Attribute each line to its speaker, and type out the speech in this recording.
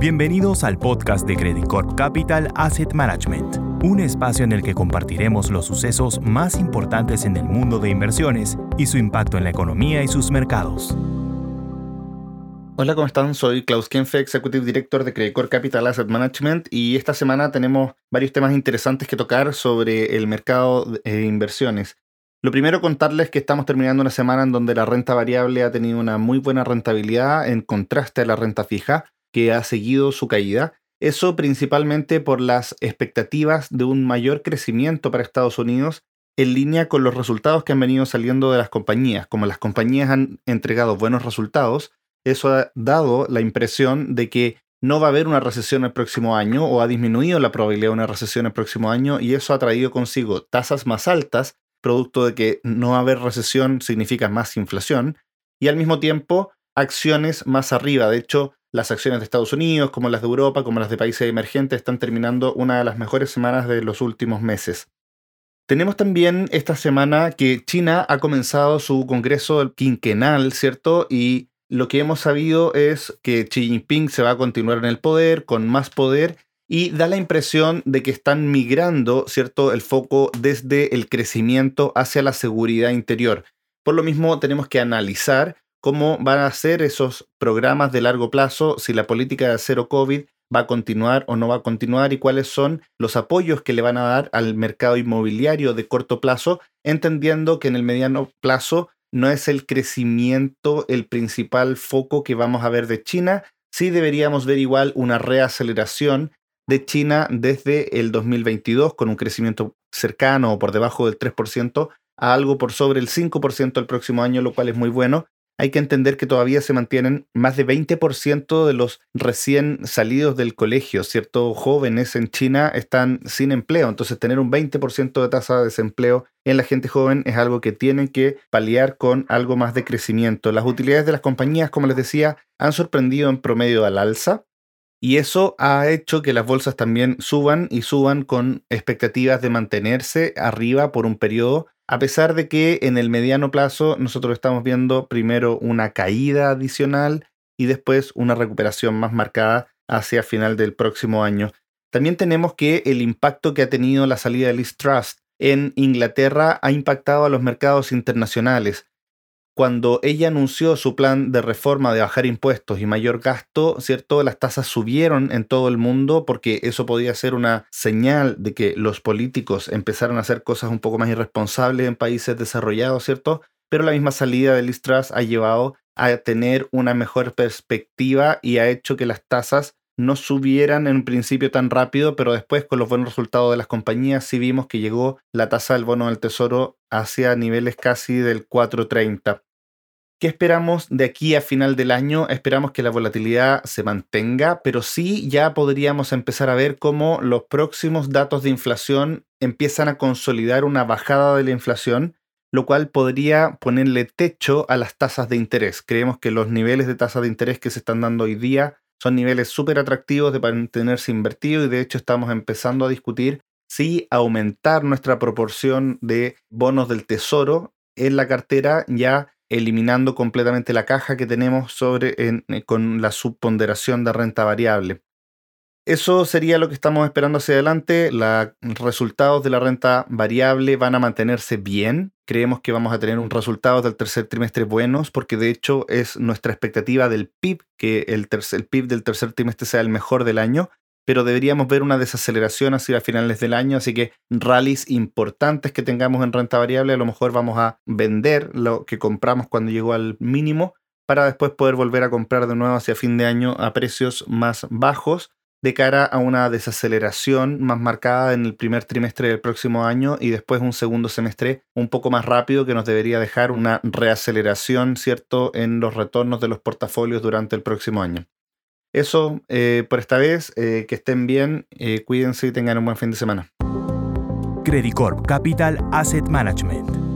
Speaker 1: Bienvenidos al podcast de Credit Corp Capital Asset Management, un espacio en el que compartiremos los sucesos más importantes en el mundo de inversiones y su impacto en la economía y sus mercados.
Speaker 2: Hola, ¿cómo están? Soy Klaus Kenfe, Executive Director de Credit Corp Capital Asset Management y esta semana tenemos varios temas interesantes que tocar sobre el mercado de inversiones. Lo primero, contarles que estamos terminando una semana en donde la renta variable ha tenido una muy buena rentabilidad en contraste a la renta fija que ha seguido su caída. Eso principalmente por las expectativas de un mayor crecimiento para Estados Unidos en línea con los resultados que han venido saliendo de las compañías. Como las compañías han entregado buenos resultados, eso ha dado la impresión de que no va a haber una recesión el próximo año o ha disminuido la probabilidad de una recesión el próximo año y eso ha traído consigo tasas más altas, producto de que no haber recesión significa más inflación, y al mismo tiempo acciones más arriba. De hecho, las acciones de Estados Unidos, como las de Europa, como las de países emergentes, están terminando una de las mejores semanas de los últimos meses. Tenemos también esta semana que China ha comenzado su congreso quinquenal, ¿cierto? Y lo que hemos sabido es que Xi Jinping se va a continuar en el poder, con más poder, y da la impresión de que están migrando, ¿cierto?, el foco desde el crecimiento hacia la seguridad interior. Por lo mismo, tenemos que analizar cómo van a ser esos programas de largo plazo, si la política de cero COVID va a continuar o no va a continuar y cuáles son los apoyos que le van a dar al mercado inmobiliario de corto plazo, entendiendo que en el mediano plazo no es el crecimiento el principal foco que vamos a ver de China, sí deberíamos ver igual una reaceleración de China desde el 2022 con un crecimiento cercano o por debajo del 3% a algo por sobre el 5% el próximo año, lo cual es muy bueno hay que entender que todavía se mantienen más de 20% de los recién salidos del colegio, ¿cierto? Jóvenes en China están sin empleo. Entonces, tener un 20% de tasa de desempleo en la gente joven es algo que tienen que paliar con algo más de crecimiento. Las utilidades de las compañías, como les decía, han sorprendido en promedio al alza. Y eso ha hecho que las bolsas también suban y suban con expectativas de mantenerse arriba por un periodo a pesar de que en el mediano plazo nosotros estamos viendo primero una caída adicional y después una recuperación más marcada hacia final del próximo año. También tenemos que el impacto que ha tenido la salida de Liz Trust en Inglaterra ha impactado a los mercados internacionales cuando ella anunció su plan de reforma de bajar impuestos y mayor gasto, ¿cierto? Las tasas subieron en todo el mundo porque eso podía ser una señal de que los políticos empezaron a hacer cosas un poco más irresponsables en países desarrollados, ¿cierto? Pero la misma salida de Listras ha llevado a tener una mejor perspectiva y ha hecho que las tasas no subieran en un principio tan rápido, pero después con los buenos resultados de las compañías sí vimos que llegó la tasa del bono del tesoro hacia niveles casi del 430. ¿Qué esperamos de aquí a final del año? Esperamos que la volatilidad se mantenga, pero sí ya podríamos empezar a ver cómo los próximos datos de inflación empiezan a consolidar una bajada de la inflación, lo cual podría ponerle techo a las tasas de interés. Creemos que los niveles de tasas de interés que se están dando hoy día son niveles súper atractivos de mantenerse invertido y de hecho estamos empezando a discutir si aumentar nuestra proporción de bonos del tesoro en la cartera ya eliminando completamente la caja que tenemos sobre, eh, con la subponderación de renta variable. Eso sería lo que estamos esperando hacia adelante. Los resultados de la renta variable van a mantenerse bien. Creemos que vamos a tener un resultado del tercer trimestre buenos porque de hecho es nuestra expectativa del PIB que el, el PIB del tercer trimestre sea el mejor del año pero deberíamos ver una desaceleración hacia finales del año, así que rallies importantes que tengamos en renta variable, a lo mejor vamos a vender lo que compramos cuando llegó al mínimo para después poder volver a comprar de nuevo hacia fin de año a precios más bajos de cara a una desaceleración más marcada en el primer trimestre del próximo año y después un segundo semestre un poco más rápido que nos debería dejar una reaceleración, ¿cierto?, en los retornos de los portafolios durante el próximo año. Eso eh, por esta vez, eh, que estén bien, eh, cuídense y tengan un buen fin de semana.
Speaker 1: Credit Corp Capital Asset Management